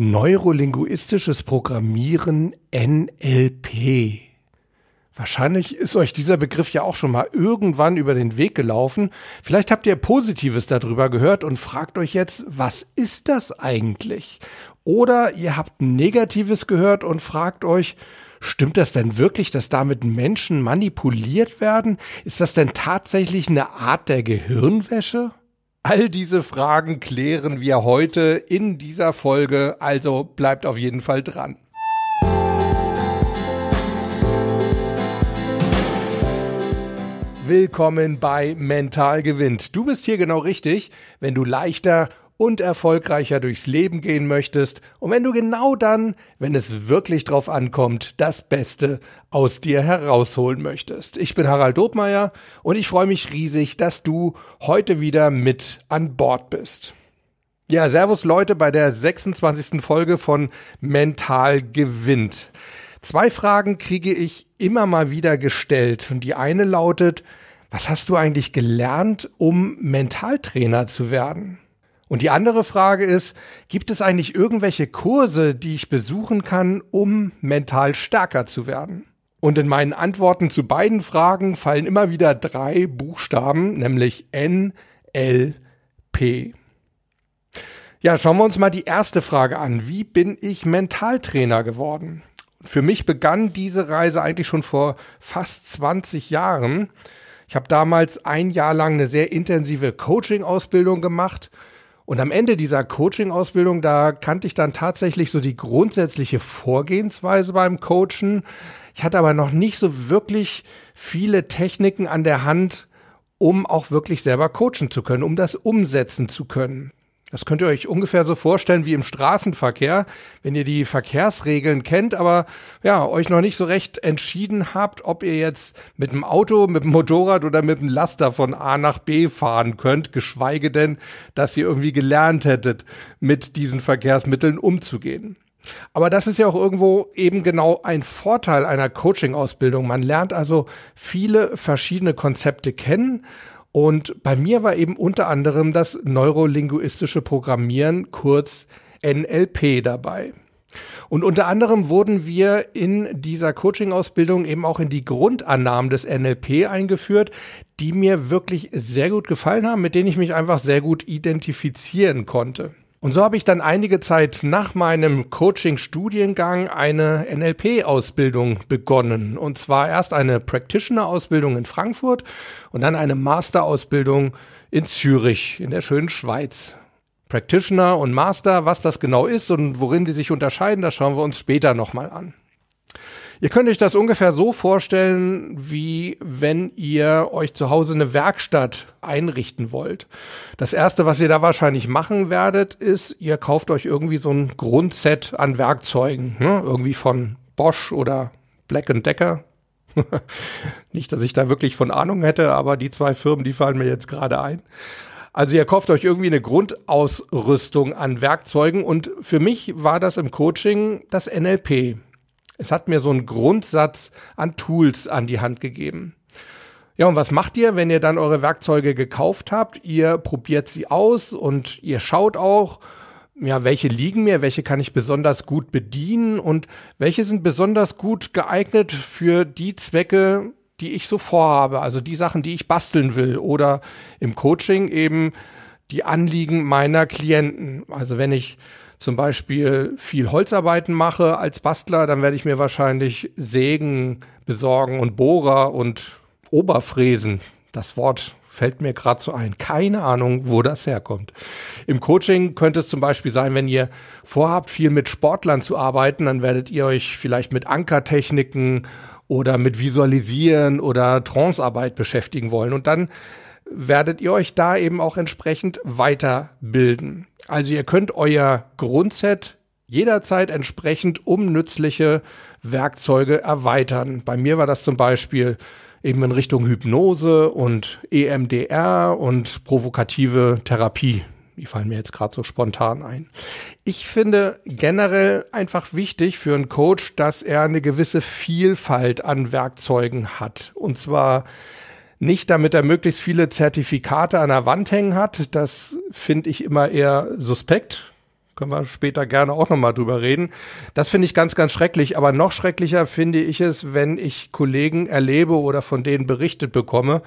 Neurolinguistisches Programmieren NLP. Wahrscheinlich ist euch dieser Begriff ja auch schon mal irgendwann über den Weg gelaufen. Vielleicht habt ihr Positives darüber gehört und fragt euch jetzt, was ist das eigentlich? Oder ihr habt Negatives gehört und fragt euch, stimmt das denn wirklich, dass damit Menschen manipuliert werden? Ist das denn tatsächlich eine Art der Gehirnwäsche? All diese Fragen klären wir heute in dieser Folge, also bleibt auf jeden Fall dran. Willkommen bei Mental gewinnt. Du bist hier genau richtig, wenn du leichter und erfolgreicher durchs Leben gehen möchtest und wenn du genau dann, wenn es wirklich drauf ankommt, das Beste aus dir herausholen möchtest. Ich bin Harald Dobmeier und ich freue mich riesig, dass du heute wieder mit an Bord bist. Ja, Servus Leute bei der 26. Folge von Mental gewinnt. Zwei Fragen kriege ich immer mal wieder gestellt und die eine lautet, was hast du eigentlich gelernt, um Mentaltrainer zu werden? Und die andere Frage ist, gibt es eigentlich irgendwelche Kurse, die ich besuchen kann, um mental stärker zu werden? Und in meinen Antworten zu beiden Fragen fallen immer wieder drei Buchstaben, nämlich N, L, P. Ja, schauen wir uns mal die erste Frage an. Wie bin ich Mentaltrainer geworden? Für mich begann diese Reise eigentlich schon vor fast 20 Jahren. Ich habe damals ein Jahr lang eine sehr intensive Coaching-Ausbildung gemacht und am Ende dieser Coaching-Ausbildung, da kannte ich dann tatsächlich so die grundsätzliche Vorgehensweise beim Coachen. Ich hatte aber noch nicht so wirklich viele Techniken an der Hand, um auch wirklich selber coachen zu können, um das umsetzen zu können. Das könnt ihr euch ungefähr so vorstellen wie im Straßenverkehr, wenn ihr die Verkehrsregeln kennt, aber ja, euch noch nicht so recht entschieden habt, ob ihr jetzt mit dem Auto, mit dem Motorrad oder mit dem Laster von A nach B fahren könnt, geschweige denn, dass ihr irgendwie gelernt hättet, mit diesen Verkehrsmitteln umzugehen. Aber das ist ja auch irgendwo eben genau ein Vorteil einer Coaching-Ausbildung. Man lernt also viele verschiedene Konzepte kennen und bei mir war eben unter anderem das neurolinguistische Programmieren, kurz NLP, dabei. Und unter anderem wurden wir in dieser Coaching-Ausbildung eben auch in die Grundannahmen des NLP eingeführt, die mir wirklich sehr gut gefallen haben, mit denen ich mich einfach sehr gut identifizieren konnte. Und so habe ich dann einige Zeit nach meinem Coaching-Studiengang eine NLP-Ausbildung begonnen. Und zwar erst eine Practitioner-Ausbildung in Frankfurt und dann eine Master-Ausbildung in Zürich, in der schönen Schweiz. Practitioner und Master, was das genau ist und worin die sich unterscheiden, das schauen wir uns später nochmal an. Ihr könnt euch das ungefähr so vorstellen, wie wenn ihr euch zu Hause eine Werkstatt einrichten wollt. Das erste, was ihr da wahrscheinlich machen werdet, ist, ihr kauft euch irgendwie so ein Grundset an Werkzeugen, ne? irgendwie von Bosch oder Black Decker. Nicht, dass ich da wirklich von Ahnung hätte, aber die zwei Firmen, die fallen mir jetzt gerade ein. Also ihr kauft euch irgendwie eine Grundausrüstung an Werkzeugen und für mich war das im Coaching das NLP. Es hat mir so einen Grundsatz an Tools an die Hand gegeben. Ja, und was macht ihr, wenn ihr dann eure Werkzeuge gekauft habt? Ihr probiert sie aus und ihr schaut auch, ja, welche liegen mir, welche kann ich besonders gut bedienen und welche sind besonders gut geeignet für die Zwecke, die ich so vorhabe, also die Sachen, die ich basteln will oder im Coaching eben die Anliegen meiner Klienten. Also wenn ich zum Beispiel viel Holzarbeiten mache als Bastler, dann werde ich mir wahrscheinlich Sägen besorgen und Bohrer und Oberfräsen. Das Wort fällt mir gerade so ein. Keine Ahnung, wo das herkommt. Im Coaching könnte es zum Beispiel sein, wenn ihr vorhabt, viel mit Sportlern zu arbeiten, dann werdet ihr euch vielleicht mit Ankertechniken oder mit Visualisieren oder Trancearbeit beschäftigen wollen. Und dann werdet ihr euch da eben auch entsprechend weiterbilden. Also ihr könnt euer Grundset jederzeit entsprechend um nützliche Werkzeuge erweitern. Bei mir war das zum Beispiel eben in Richtung Hypnose und EMDR und provokative Therapie. Die fallen mir jetzt gerade so spontan ein. Ich finde generell einfach wichtig für einen Coach, dass er eine gewisse Vielfalt an Werkzeugen hat. Und zwar nicht, damit er möglichst viele Zertifikate an der Wand hängen hat. Das finde ich immer eher suspekt. Können wir später gerne auch nochmal drüber reden. Das finde ich ganz, ganz schrecklich. Aber noch schrecklicher finde ich es, wenn ich Kollegen erlebe oder von denen berichtet bekomme,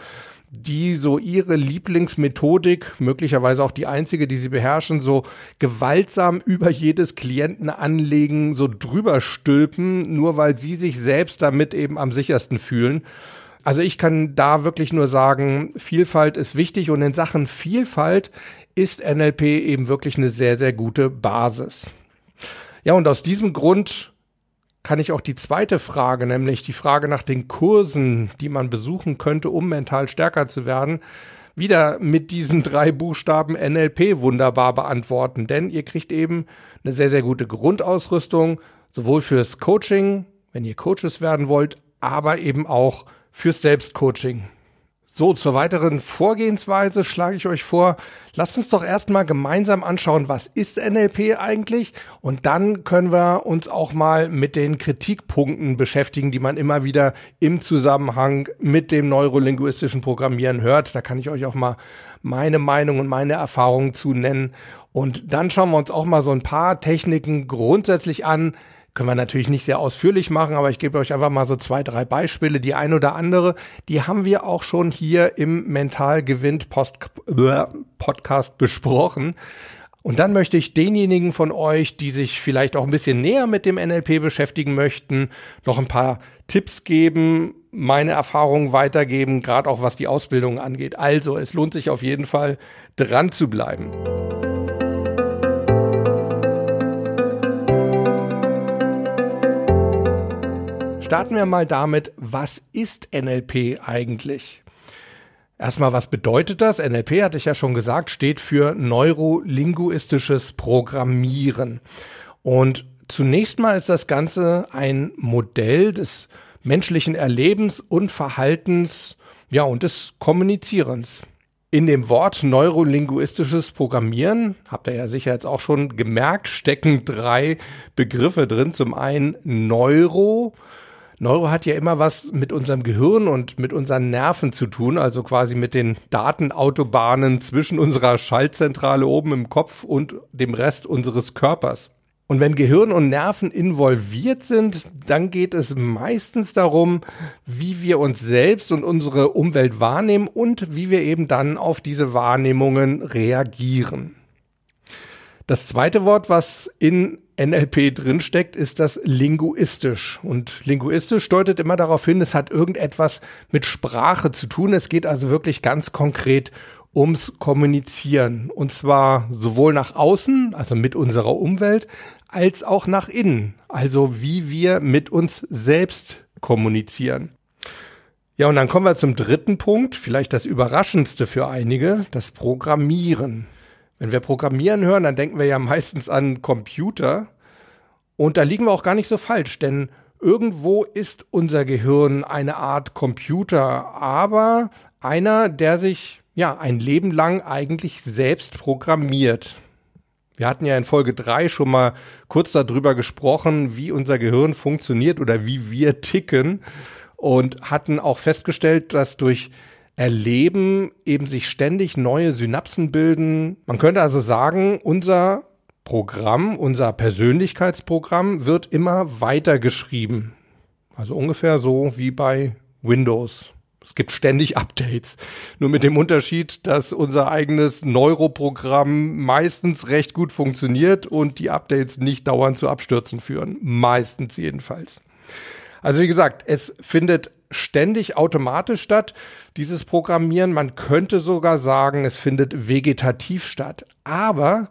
die so ihre Lieblingsmethodik, möglicherweise auch die einzige, die sie beherrschen, so gewaltsam über jedes Klientenanlegen so drüber stülpen, nur weil sie sich selbst damit eben am sichersten fühlen. Also ich kann da wirklich nur sagen, Vielfalt ist wichtig und in Sachen Vielfalt ist NLP eben wirklich eine sehr, sehr gute Basis. Ja, und aus diesem Grund kann ich auch die zweite Frage, nämlich die Frage nach den Kursen, die man besuchen könnte, um mental stärker zu werden, wieder mit diesen drei Buchstaben NLP wunderbar beantworten. Denn ihr kriegt eben eine sehr, sehr gute Grundausrüstung, sowohl fürs Coaching, wenn ihr Coaches werden wollt, aber eben auch fürs Selbstcoaching. So, zur weiteren Vorgehensweise schlage ich euch vor, lasst uns doch erstmal gemeinsam anschauen, was ist NLP eigentlich? Und dann können wir uns auch mal mit den Kritikpunkten beschäftigen, die man immer wieder im Zusammenhang mit dem neurolinguistischen Programmieren hört. Da kann ich euch auch mal meine Meinung und meine Erfahrungen zu nennen. Und dann schauen wir uns auch mal so ein paar Techniken grundsätzlich an, können wir natürlich nicht sehr ausführlich machen, aber ich gebe euch einfach mal so zwei, drei Beispiele. Die ein oder andere, die haben wir auch schon hier im Mental Gewinnt Podcast besprochen. Und dann möchte ich denjenigen von euch, die sich vielleicht auch ein bisschen näher mit dem NLP beschäftigen möchten, noch ein paar Tipps geben, meine Erfahrungen weitergeben, gerade auch was die Ausbildung angeht. Also, es lohnt sich auf jeden Fall dran zu bleiben. Starten wir mal damit, was ist NLP eigentlich? Erstmal, was bedeutet das? NLP, hatte ich ja schon gesagt, steht für neurolinguistisches Programmieren. Und zunächst mal ist das Ganze ein Modell des menschlichen Erlebens und Verhaltens, ja, und des Kommunizierens. In dem Wort neurolinguistisches Programmieren, habt ihr ja sicher jetzt auch schon gemerkt, stecken drei Begriffe drin. Zum einen Neuro, Neuro hat ja immer was mit unserem Gehirn und mit unseren Nerven zu tun, also quasi mit den Datenautobahnen zwischen unserer Schaltzentrale oben im Kopf und dem Rest unseres Körpers. Und wenn Gehirn und Nerven involviert sind, dann geht es meistens darum, wie wir uns selbst und unsere Umwelt wahrnehmen und wie wir eben dann auf diese Wahrnehmungen reagieren. Das zweite Wort, was in NLP drinsteckt, ist das linguistisch. Und linguistisch deutet immer darauf hin, es hat irgendetwas mit Sprache zu tun. Es geht also wirklich ganz konkret ums Kommunizieren. Und zwar sowohl nach außen, also mit unserer Umwelt, als auch nach innen, also wie wir mit uns selbst kommunizieren. Ja, und dann kommen wir zum dritten Punkt, vielleicht das Überraschendste für einige, das Programmieren. Wenn wir Programmieren hören, dann denken wir ja meistens an Computer. Und da liegen wir auch gar nicht so falsch, denn irgendwo ist unser Gehirn eine Art Computer, aber einer, der sich ja ein Leben lang eigentlich selbst programmiert. Wir hatten ja in Folge 3 schon mal kurz darüber gesprochen, wie unser Gehirn funktioniert oder wie wir ticken und hatten auch festgestellt, dass durch Erleben eben sich ständig neue Synapsen bilden. Man könnte also sagen, unser Programm, unser Persönlichkeitsprogramm wird immer weiter geschrieben. Also ungefähr so wie bei Windows. Es gibt ständig Updates. Nur mit dem Unterschied, dass unser eigenes Neuroprogramm meistens recht gut funktioniert und die Updates nicht dauernd zu Abstürzen führen. Meistens jedenfalls. Also wie gesagt, es findet ständig automatisch statt, dieses Programmieren. Man könnte sogar sagen, es findet vegetativ statt. Aber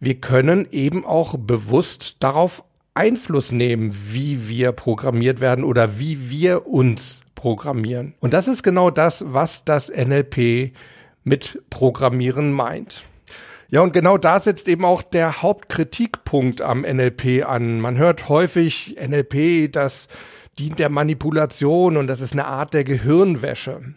wir können eben auch bewusst darauf Einfluss nehmen, wie wir programmiert werden oder wie wir uns programmieren. Und das ist genau das, was das NLP mit Programmieren meint. Ja, und genau da setzt eben auch der Hauptkritikpunkt am NLP an. Man hört häufig NLP, das dient der Manipulation und das ist eine Art der Gehirnwäsche.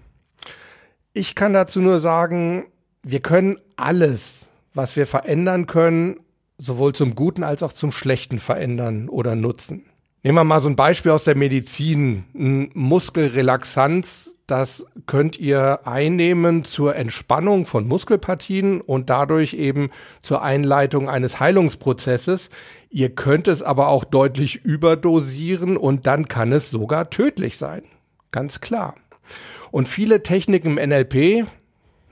Ich kann dazu nur sagen, wir können alles, was wir verändern können, sowohl zum Guten als auch zum Schlechten verändern oder nutzen. Nehmen wir mal so ein Beispiel aus der Medizin. Ein Muskelrelaxanz, das könnt ihr einnehmen zur Entspannung von Muskelpartien und dadurch eben zur Einleitung eines Heilungsprozesses. Ihr könnt es aber auch deutlich überdosieren und dann kann es sogar tödlich sein. Ganz klar. Und viele Techniken im NLP,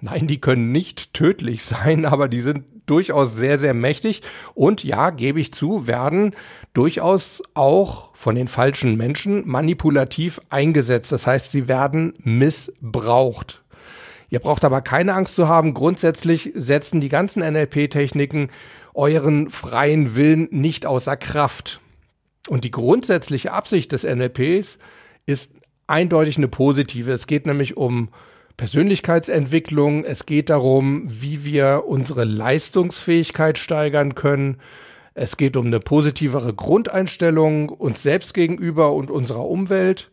nein, die können nicht tödlich sein, aber die sind durchaus sehr, sehr mächtig und ja, gebe ich zu, werden durchaus auch von den falschen Menschen manipulativ eingesetzt. Das heißt, sie werden missbraucht. Ihr braucht aber keine Angst zu haben. Grundsätzlich setzen die ganzen NLP-Techniken euren freien Willen nicht außer Kraft. Und die grundsätzliche Absicht des NLPs ist eindeutig eine positive. Es geht nämlich um Persönlichkeitsentwicklung. Es geht darum, wie wir unsere Leistungsfähigkeit steigern können. Es geht um eine positivere Grundeinstellung uns selbst gegenüber und unserer Umwelt.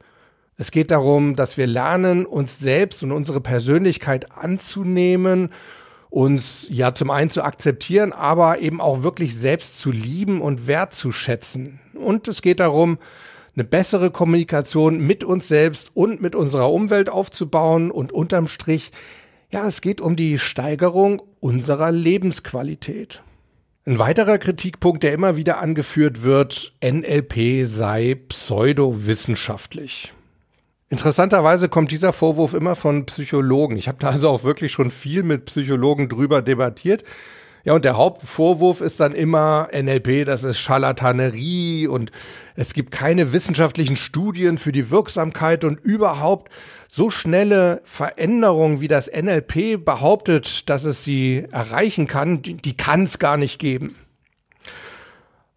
Es geht darum, dass wir lernen, uns selbst und unsere Persönlichkeit anzunehmen, uns ja zum einen zu akzeptieren, aber eben auch wirklich selbst zu lieben und wertzuschätzen. Und es geht darum, eine bessere Kommunikation mit uns selbst und mit unserer Umwelt aufzubauen und unterm Strich, ja, es geht um die Steigerung unserer Lebensqualität. Ein weiterer Kritikpunkt, der immer wieder angeführt wird, NLP sei pseudowissenschaftlich. Interessanterweise kommt dieser Vorwurf immer von Psychologen. Ich habe da also auch wirklich schon viel mit Psychologen drüber debattiert. Ja, und der Hauptvorwurf ist dann immer NLP, das ist Scharlatanerie und es gibt keine wissenschaftlichen Studien für die Wirksamkeit und überhaupt so schnelle Veränderungen, wie das NLP behauptet, dass es sie erreichen kann, die, die kann es gar nicht geben.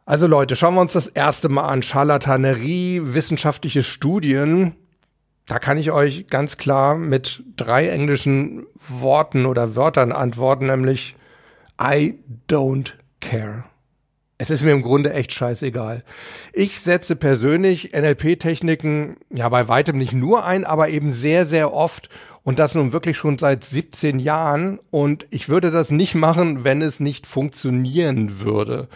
Also Leute, schauen wir uns das erste Mal an. Scharlatanerie, wissenschaftliche Studien. Da kann ich euch ganz klar mit drei englischen Worten oder Wörtern antworten, nämlich I don't care. Es ist mir im Grunde echt scheißegal. Ich setze persönlich NLP-Techniken ja bei weitem nicht nur ein, aber eben sehr, sehr oft und das nun wirklich schon seit 17 Jahren und ich würde das nicht machen, wenn es nicht funktionieren würde.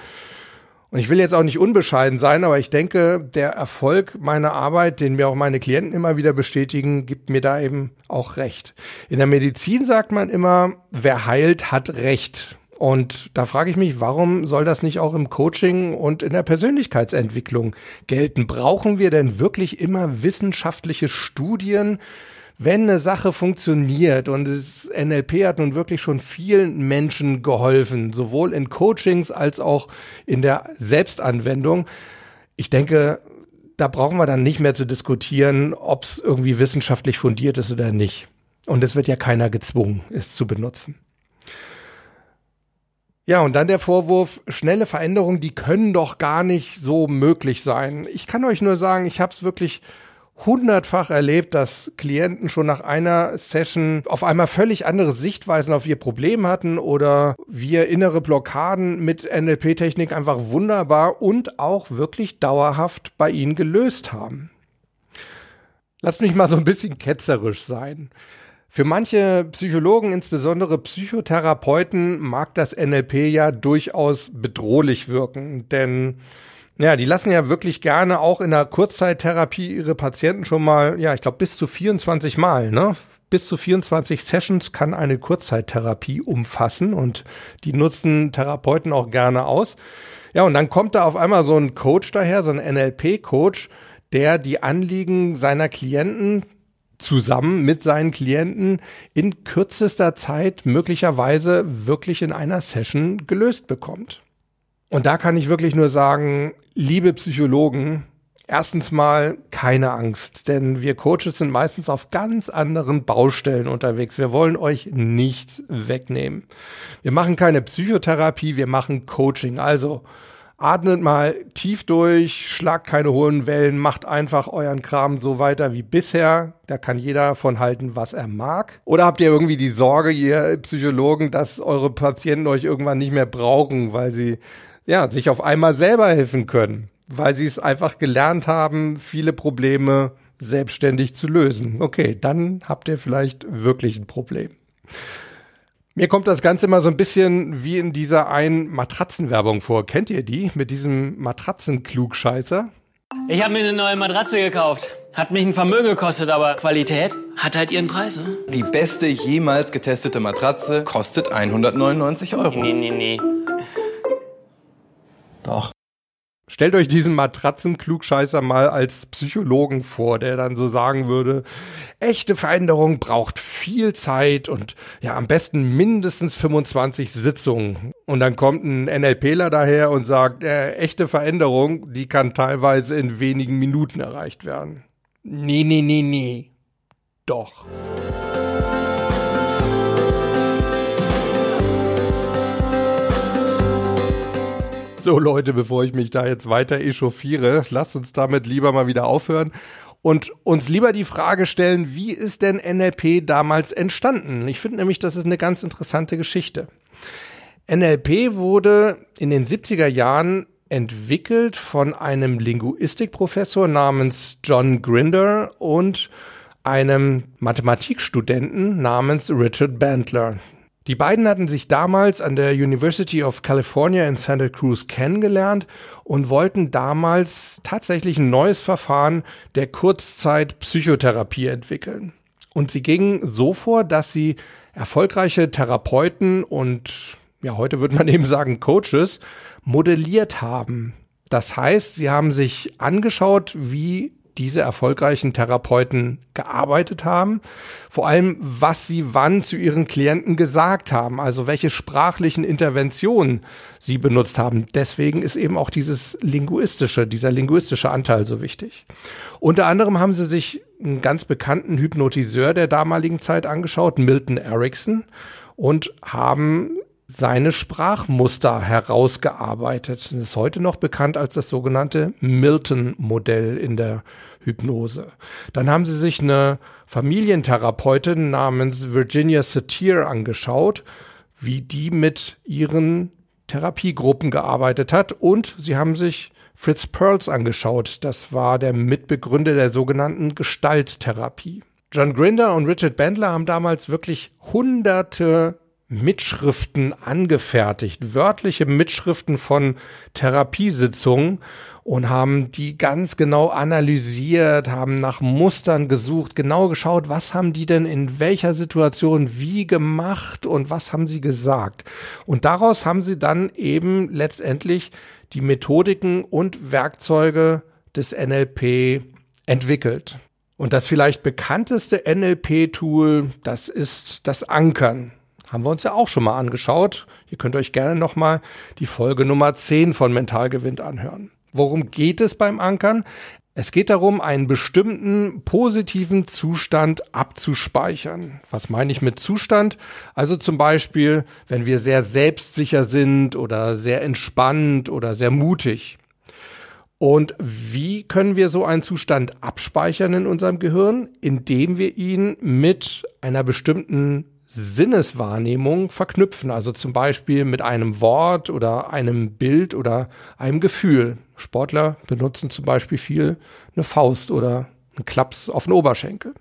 Und ich will jetzt auch nicht unbescheiden sein, aber ich denke, der Erfolg meiner Arbeit, den mir auch meine Klienten immer wieder bestätigen, gibt mir da eben auch recht. In der Medizin sagt man immer, wer heilt, hat Recht. Und da frage ich mich, warum soll das nicht auch im Coaching und in der Persönlichkeitsentwicklung gelten? Brauchen wir denn wirklich immer wissenschaftliche Studien? Wenn eine Sache funktioniert und das NLP hat nun wirklich schon vielen Menschen geholfen, sowohl in Coachings als auch in der Selbstanwendung. Ich denke, da brauchen wir dann nicht mehr zu diskutieren, ob es irgendwie wissenschaftlich fundiert ist oder nicht. Und es wird ja keiner gezwungen, es zu benutzen. Ja, und dann der Vorwurf, schnelle Veränderungen, die können doch gar nicht so möglich sein. Ich kann euch nur sagen, ich habe es wirklich hundertfach erlebt, dass Klienten schon nach einer Session auf einmal völlig andere Sichtweisen auf ihr Problem hatten oder wir innere Blockaden mit NLP-Technik einfach wunderbar und auch wirklich dauerhaft bei ihnen gelöst haben. Lasst mich mal so ein bisschen ketzerisch sein. Für manche Psychologen, insbesondere Psychotherapeuten, mag das NLP ja durchaus bedrohlich wirken, denn ja, die lassen ja wirklich gerne auch in der Kurzzeittherapie ihre Patienten schon mal, ja, ich glaube bis zu 24 Mal, ne? Bis zu 24 Sessions kann eine Kurzzeittherapie umfassen und die nutzen Therapeuten auch gerne aus. Ja, und dann kommt da auf einmal so ein Coach daher, so ein NLP-Coach, der die Anliegen seiner Klienten zusammen mit seinen Klienten in kürzester Zeit möglicherweise wirklich in einer Session gelöst bekommt. Und da kann ich wirklich nur sagen, liebe Psychologen, erstens mal keine Angst, denn wir Coaches sind meistens auf ganz anderen Baustellen unterwegs. Wir wollen euch nichts wegnehmen. Wir machen keine Psychotherapie, wir machen Coaching. Also Atmet mal tief durch, schlagt keine hohen Wellen, macht einfach euren Kram so weiter wie bisher. Da kann jeder von halten, was er mag. Oder habt ihr irgendwie die Sorge, ihr Psychologen, dass eure Patienten euch irgendwann nicht mehr brauchen, weil sie ja sich auf einmal selber helfen können, weil sie es einfach gelernt haben, viele Probleme selbstständig zu lösen. Okay, dann habt ihr vielleicht wirklich ein Problem. Mir kommt das Ganze immer so ein bisschen wie in dieser einen Matratzenwerbung vor. Kennt ihr die? Mit diesem Matratzenklugscheißer? Ich habe mir eine neue Matratze gekauft. Hat mich ein Vermögen gekostet, aber Qualität hat halt ihren Preis, ne? Die beste jemals getestete Matratze kostet 199 Euro. Nee, nee, nee. Doch. Stellt euch diesen Matratzenklugscheißer mal als Psychologen vor, der dann so sagen würde, echte Veränderung braucht viel Zeit und ja, am besten mindestens 25 Sitzungen. Und dann kommt ein NLPler daher und sagt, äh, echte Veränderung, die kann teilweise in wenigen Minuten erreicht werden. Nee, nee, nee, nee. Doch. So Leute, bevor ich mich da jetzt weiter echauffiere, lasst uns damit lieber mal wieder aufhören und uns lieber die Frage stellen, wie ist denn NLP damals entstanden? Ich finde nämlich, das ist eine ganz interessante Geschichte. NLP wurde in den 70er Jahren entwickelt von einem Linguistikprofessor namens John Grinder und einem Mathematikstudenten namens Richard Bandler. Die beiden hatten sich damals an der University of California in Santa Cruz kennengelernt und wollten damals tatsächlich ein neues Verfahren der Kurzzeit-Psychotherapie entwickeln. Und sie gingen so vor, dass sie erfolgreiche Therapeuten und ja, heute würde man eben sagen Coaches modelliert haben. Das heißt, sie haben sich angeschaut, wie diese erfolgreichen Therapeuten gearbeitet haben. Vor allem, was sie wann zu ihren Klienten gesagt haben, also welche sprachlichen Interventionen sie benutzt haben. Deswegen ist eben auch dieses linguistische, dieser linguistische Anteil so wichtig. Unter anderem haben sie sich einen ganz bekannten Hypnotiseur der damaligen Zeit angeschaut, Milton Erickson, und haben seine Sprachmuster herausgearbeitet. Das ist heute noch bekannt als das sogenannte Milton-Modell in der Hypnose. Dann haben sie sich eine Familientherapeutin namens Virginia Satir angeschaut, wie die mit ihren Therapiegruppen gearbeitet hat und sie haben sich Fritz Perls angeschaut. Das war der Mitbegründer der sogenannten Gestalttherapie. John Grinder und Richard Bandler haben damals wirklich hunderte Mitschriften angefertigt, wörtliche Mitschriften von Therapiesitzungen und haben die ganz genau analysiert, haben nach Mustern gesucht, genau geschaut, was haben die denn in welcher Situation wie gemacht und was haben sie gesagt. Und daraus haben sie dann eben letztendlich die Methodiken und Werkzeuge des NLP entwickelt. Und das vielleicht bekannteste NLP-Tool, das ist das Ankern. Haben wir uns ja auch schon mal angeschaut. Ihr könnt euch gerne nochmal die Folge Nummer 10 von Mentalgewinn anhören. Worum geht es beim Ankern? Es geht darum, einen bestimmten positiven Zustand abzuspeichern. Was meine ich mit Zustand? Also zum Beispiel, wenn wir sehr selbstsicher sind oder sehr entspannt oder sehr mutig. Und wie können wir so einen Zustand abspeichern in unserem Gehirn? Indem wir ihn mit einer bestimmten Sinneswahrnehmung verknüpfen, also zum Beispiel mit einem Wort oder einem Bild oder einem Gefühl. Sportler benutzen zum Beispiel viel eine Faust oder einen Klaps auf den Oberschenkel.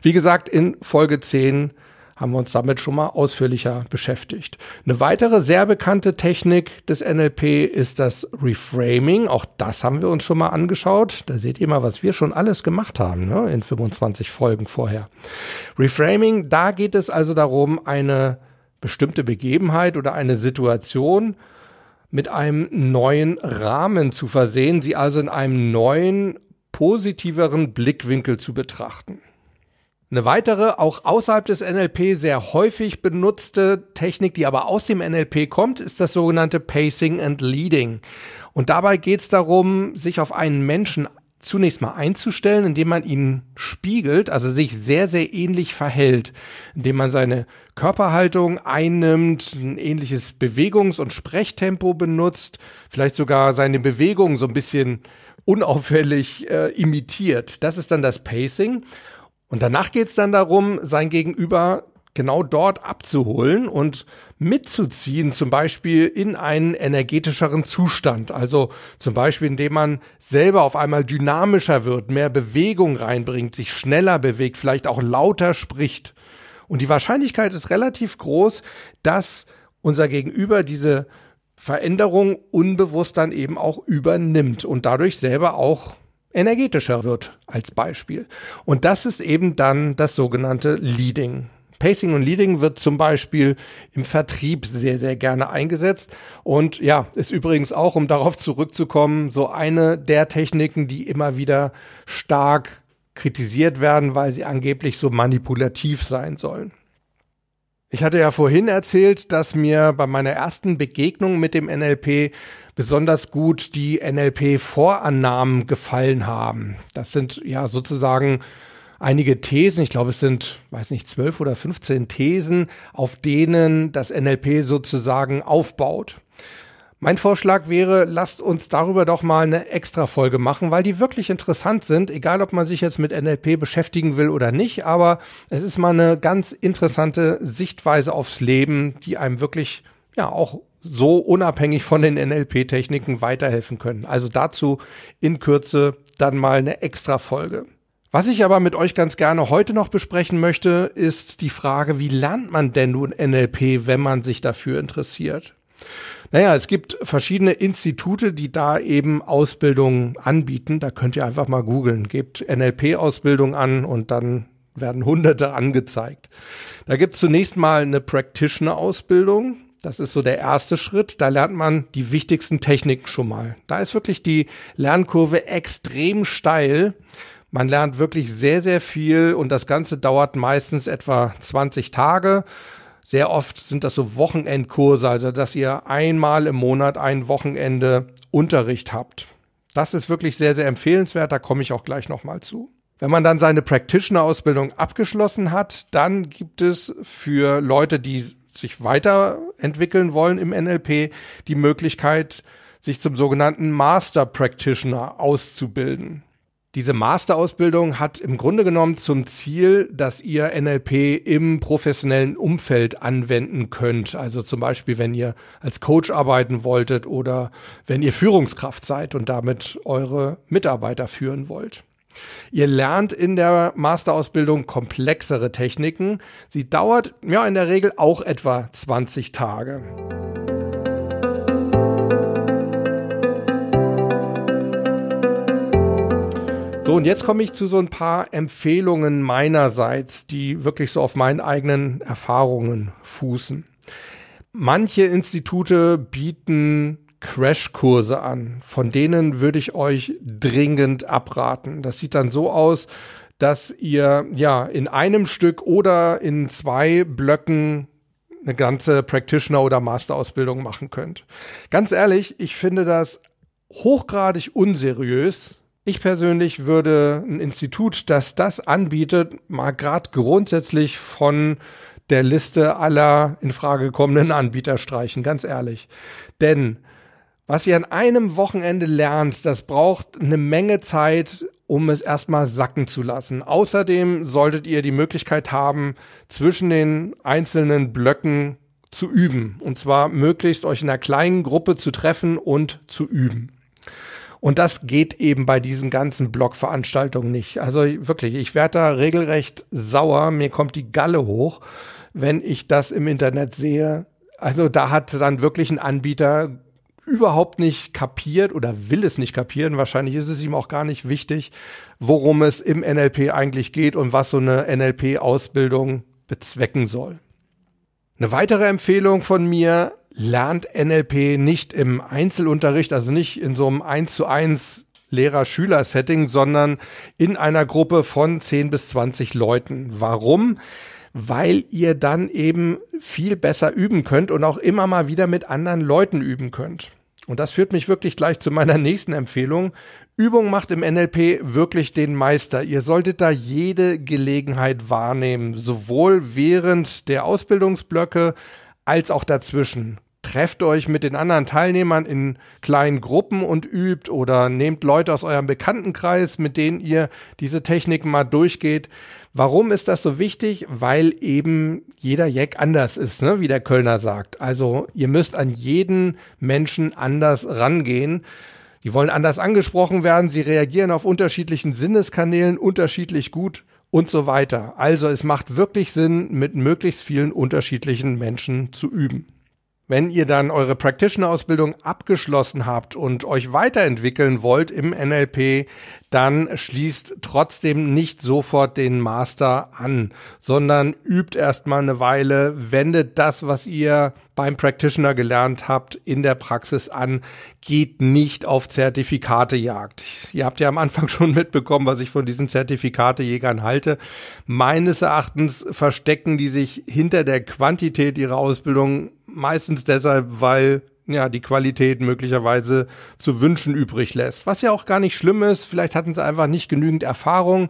Wie gesagt, in Folge 10 haben wir uns damit schon mal ausführlicher beschäftigt. Eine weitere sehr bekannte Technik des NLP ist das Reframing. Auch das haben wir uns schon mal angeschaut. Da seht ihr mal, was wir schon alles gemacht haben ne? in 25 Folgen vorher. Reframing, da geht es also darum, eine bestimmte Begebenheit oder eine Situation mit einem neuen Rahmen zu versehen, sie also in einem neuen, positiveren Blickwinkel zu betrachten. Eine weitere, auch außerhalb des NLP sehr häufig benutzte Technik, die aber aus dem NLP kommt, ist das sogenannte Pacing and Leading. Und dabei geht es darum, sich auf einen Menschen zunächst mal einzustellen, indem man ihn spiegelt, also sich sehr, sehr ähnlich verhält, indem man seine Körperhaltung einnimmt, ein ähnliches Bewegungs- und Sprechtempo benutzt, vielleicht sogar seine Bewegungen so ein bisschen unauffällig äh, imitiert. Das ist dann das Pacing. Und danach geht es dann darum, sein Gegenüber genau dort abzuholen und mitzuziehen, zum Beispiel in einen energetischeren Zustand. Also zum Beispiel, indem man selber auf einmal dynamischer wird, mehr Bewegung reinbringt, sich schneller bewegt, vielleicht auch lauter spricht. Und die Wahrscheinlichkeit ist relativ groß, dass unser Gegenüber diese Veränderung unbewusst dann eben auch übernimmt und dadurch selber auch energetischer wird als Beispiel. Und das ist eben dann das sogenannte Leading. Pacing und Leading wird zum Beispiel im Vertrieb sehr, sehr gerne eingesetzt. Und ja, ist übrigens auch, um darauf zurückzukommen, so eine der Techniken, die immer wieder stark kritisiert werden, weil sie angeblich so manipulativ sein sollen. Ich hatte ja vorhin erzählt, dass mir bei meiner ersten Begegnung mit dem NLP besonders gut die NLP-Vorannahmen gefallen haben. Das sind ja sozusagen einige Thesen, ich glaube es sind, weiß nicht, zwölf oder 15 Thesen, auf denen das NLP sozusagen aufbaut. Mein Vorschlag wäre, lasst uns darüber doch mal eine extra Folge machen, weil die wirklich interessant sind, egal ob man sich jetzt mit NLP beschäftigen will oder nicht, aber es ist mal eine ganz interessante Sichtweise aufs Leben, die einem wirklich ja auch so unabhängig von den NLP-Techniken weiterhelfen können. Also dazu in Kürze dann mal eine extra Folge. Was ich aber mit euch ganz gerne heute noch besprechen möchte, ist die Frage, wie lernt man denn nun NLP, wenn man sich dafür interessiert? Naja, es gibt verschiedene Institute, die da eben Ausbildungen anbieten. Da könnt ihr einfach mal googeln. Gebt NLP-Ausbildung an und dann werden Hunderte angezeigt. Da gibt es zunächst mal eine Practitioner-Ausbildung. Das ist so der erste Schritt. Da lernt man die wichtigsten Techniken schon mal. Da ist wirklich die Lernkurve extrem steil. Man lernt wirklich sehr, sehr viel und das Ganze dauert meistens etwa 20 Tage. Sehr oft sind das so Wochenendkurse, also dass ihr einmal im Monat ein Wochenende Unterricht habt. Das ist wirklich sehr, sehr empfehlenswert, da komme ich auch gleich nochmal zu. Wenn man dann seine Practitioner-Ausbildung abgeschlossen hat, dann gibt es für Leute, die sich weiterentwickeln wollen im NLP, die Möglichkeit, sich zum sogenannten Master Practitioner auszubilden. Diese Masterausbildung hat im Grunde genommen zum Ziel, dass ihr NLP im professionellen Umfeld anwenden könnt. Also zum Beispiel, wenn ihr als Coach arbeiten wolltet oder wenn ihr Führungskraft seid und damit eure Mitarbeiter führen wollt. Ihr lernt in der Masterausbildung komplexere Techniken. Sie dauert ja in der Regel auch etwa 20 Tage. So, und jetzt komme ich zu so ein paar Empfehlungen meinerseits, die wirklich so auf meinen eigenen Erfahrungen fußen. Manche Institute bieten Crashkurse an. Von denen würde ich euch dringend abraten. Das sieht dann so aus, dass ihr ja in einem Stück oder in zwei Blöcken eine ganze Practitioner- oder Masterausbildung machen könnt. Ganz ehrlich, ich finde das hochgradig unseriös, ich persönlich würde ein Institut, das das anbietet, mal gerade grundsätzlich von der Liste aller in Frage kommenden Anbieter streichen, ganz ehrlich. Denn was ihr an einem Wochenende lernt, das braucht eine Menge Zeit, um es erstmal sacken zu lassen. Außerdem solltet ihr die Möglichkeit haben, zwischen den einzelnen Blöcken zu üben. Und zwar möglichst euch in einer kleinen Gruppe zu treffen und zu üben. Und das geht eben bei diesen ganzen Blogveranstaltungen nicht. Also wirklich, ich werde da regelrecht sauer. Mir kommt die Galle hoch, wenn ich das im Internet sehe. Also da hat dann wirklich ein Anbieter überhaupt nicht kapiert oder will es nicht kapieren. Wahrscheinlich ist es ihm auch gar nicht wichtig, worum es im NLP eigentlich geht und was so eine NLP-Ausbildung bezwecken soll. Eine weitere Empfehlung von mir, lernt NLP nicht im Einzelunterricht, also nicht in so einem 1 zu 1 Lehrer-Schüler-Setting, sondern in einer Gruppe von 10 bis 20 Leuten. Warum? Weil ihr dann eben viel besser üben könnt und auch immer mal wieder mit anderen Leuten üben könnt. Und das führt mich wirklich gleich zu meiner nächsten Empfehlung. Übung macht im NLP wirklich den Meister. Ihr solltet da jede Gelegenheit wahrnehmen, sowohl während der Ausbildungsblöcke als auch dazwischen trefft euch mit den anderen Teilnehmern in kleinen Gruppen und übt oder nehmt Leute aus eurem Bekanntenkreis, mit denen ihr diese Techniken mal durchgeht. Warum ist das so wichtig? Weil eben jeder Jack anders ist, ne? wie der Kölner sagt. Also ihr müsst an jeden Menschen anders rangehen. Die wollen anders angesprochen werden, sie reagieren auf unterschiedlichen Sinneskanälen unterschiedlich gut und so weiter. Also es macht wirklich Sinn, mit möglichst vielen unterschiedlichen Menschen zu üben. Wenn ihr dann eure Practitioner-Ausbildung abgeschlossen habt und euch weiterentwickeln wollt im NLP, dann schließt trotzdem nicht sofort den Master an, sondern übt erstmal eine Weile, wendet das, was ihr beim Practitioner gelernt habt, in der Praxis an, geht nicht auf Zertifikatejagd. Ihr habt ja am Anfang schon mitbekommen, was ich von diesen Zertifikatejägern halte. Meines Erachtens verstecken die sich hinter der Quantität ihrer Ausbildung meistens deshalb, weil ja, die Qualität möglicherweise zu wünschen übrig lässt. Was ja auch gar nicht schlimm ist. Vielleicht hatten sie einfach nicht genügend Erfahrung.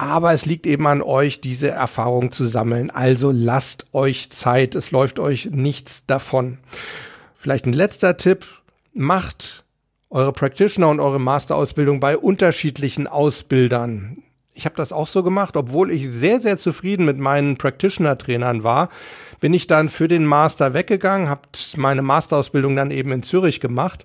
Aber es liegt eben an euch, diese Erfahrung zu sammeln. Also lasst euch Zeit. Es läuft euch nichts davon. Vielleicht ein letzter Tipp. Macht eure Practitioner und eure Masterausbildung bei unterschiedlichen Ausbildern. Ich habe das auch so gemacht, obwohl ich sehr, sehr zufrieden mit meinen Practitioner-Trainern war bin ich dann für den Master weggegangen, habe meine Masterausbildung dann eben in Zürich gemacht,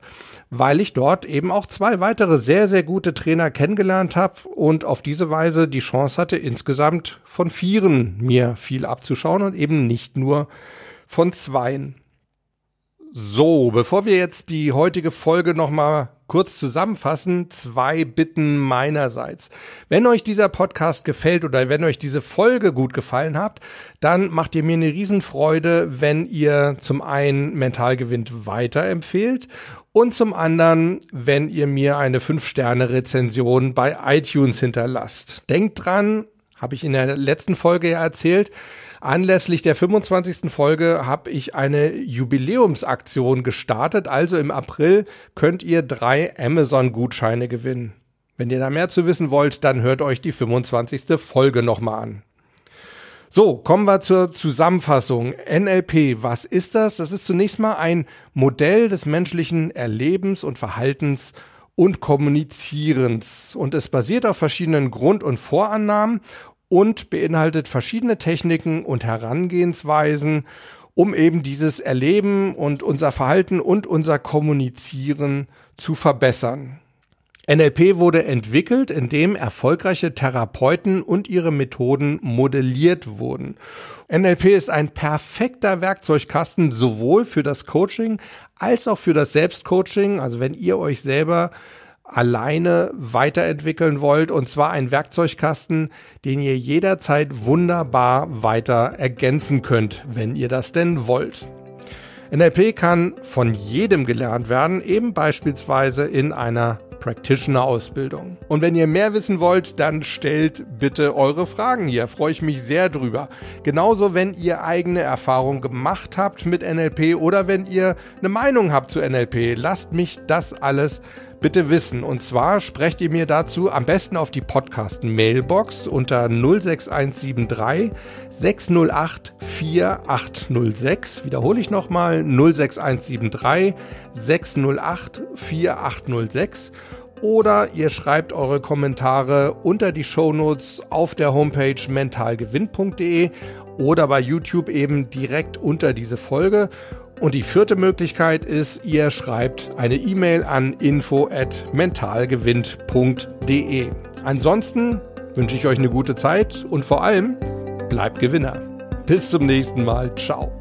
weil ich dort eben auch zwei weitere sehr, sehr gute Trainer kennengelernt habe und auf diese Weise die Chance hatte, insgesamt von vieren mir viel abzuschauen und eben nicht nur von zweien. So, bevor wir jetzt die heutige Folge nochmal kurz zusammenfassen, zwei Bitten meinerseits. Wenn euch dieser Podcast gefällt oder wenn euch diese Folge gut gefallen hat, dann macht ihr mir eine Riesenfreude, wenn ihr zum einen Mental gewinnt weiterempfehlt und zum anderen, wenn ihr mir eine 5-Sterne-Rezension bei iTunes hinterlasst. Denkt dran, habe ich in der letzten Folge ja erzählt, Anlässlich der 25. Folge habe ich eine Jubiläumsaktion gestartet. Also im April könnt ihr drei Amazon-Gutscheine gewinnen. Wenn ihr da mehr zu wissen wollt, dann hört euch die 25. Folge nochmal an. So, kommen wir zur Zusammenfassung. NLP, was ist das? Das ist zunächst mal ein Modell des menschlichen Erlebens und Verhaltens und Kommunizierens. Und es basiert auf verschiedenen Grund- und Vorannahmen und beinhaltet verschiedene Techniken und Herangehensweisen, um eben dieses Erleben und unser Verhalten und unser Kommunizieren zu verbessern. NLP wurde entwickelt, indem erfolgreiche Therapeuten und ihre Methoden modelliert wurden. NLP ist ein perfekter Werkzeugkasten sowohl für das Coaching als auch für das Selbstcoaching. Also wenn ihr euch selber alleine weiterentwickeln wollt. Und zwar ein Werkzeugkasten, den ihr jederzeit wunderbar weiter ergänzen könnt, wenn ihr das denn wollt. NLP kann von jedem gelernt werden, eben beispielsweise in einer Practitioner-Ausbildung. Und wenn ihr mehr wissen wollt, dann stellt bitte eure Fragen hier. Freue ich mich sehr drüber. Genauso, wenn ihr eigene Erfahrungen gemacht habt mit NLP oder wenn ihr eine Meinung habt zu NLP, lasst mich das alles bitte wissen. Und zwar sprecht ihr mir dazu am besten auf die Podcast-Mailbox unter 06173 608 4806. Wiederhole ich nochmal 06173 608 4806 oder ihr schreibt eure Kommentare unter die Shownotes auf der Homepage mentalgewinn.de oder bei YouTube eben direkt unter diese Folge. Und die vierte Möglichkeit ist, ihr schreibt eine E-Mail an info@mentalgewinnt.de. Ansonsten wünsche ich euch eine gute Zeit und vor allem bleibt Gewinner. Bis zum nächsten Mal. Ciao.